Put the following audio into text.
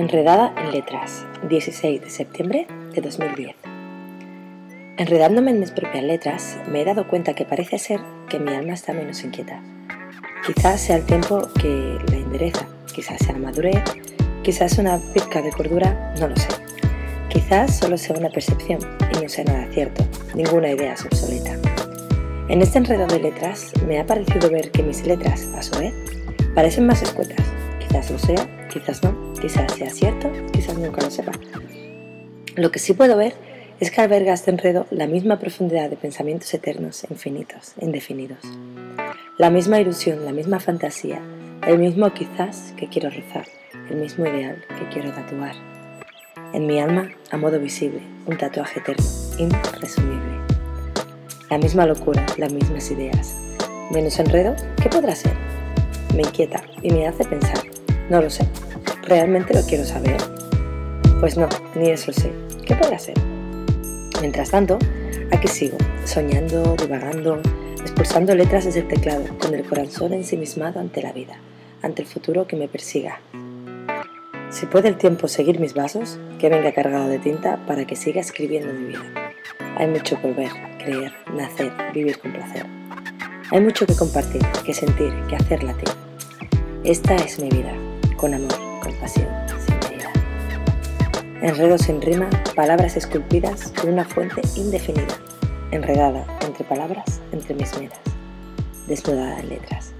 Enredada en letras, 16 de septiembre de 2010. Enredándome en mis propias letras, me he dado cuenta que parece ser que mi alma está menos inquieta. Quizás sea el tiempo que la endereza, quizás sea la madurez, quizás una pizca de cordura, no lo sé. Quizás solo sea una percepción y no sea nada cierto, ninguna idea es obsoleta. En este enredo de letras me ha parecido ver que mis letras, a su vez, parecen más escuetas. Quizás lo sea, quizás no, quizás sea cierto, quizás nunca lo sepa. Lo que sí puedo ver es que alberga este enredo la misma profundidad de pensamientos eternos, infinitos, indefinidos. La misma ilusión, la misma fantasía, el mismo quizás que quiero rezar, el mismo ideal que quiero tatuar. En mi alma, a modo visible, un tatuaje eterno, irresumible. La misma locura, las mismas ideas. Menos enredo, ¿qué podrá ser? Me inquieta y me hace pensar. No lo sé. ¿Realmente lo quiero saber? Pues no, ni eso sé. ¿Qué podrá ser? Mientras tanto, aquí sigo, soñando, divagando, expulsando letras desde el teclado, con el corazón ensimismado ante la vida, ante el futuro que me persiga. Si puede el tiempo seguir mis vasos, que venga cargado de tinta para que siga escribiendo mi vida. Hay mucho por ver, creer, nacer, vivir con placer. Hay mucho que compartir, que sentir, que hacer latir. Esta es mi vida, con amor, con pasión, sin medida. Enredos en rima, palabras esculpidas con una fuente indefinida, enredada entre palabras, entre mis medas, desnudada en letras.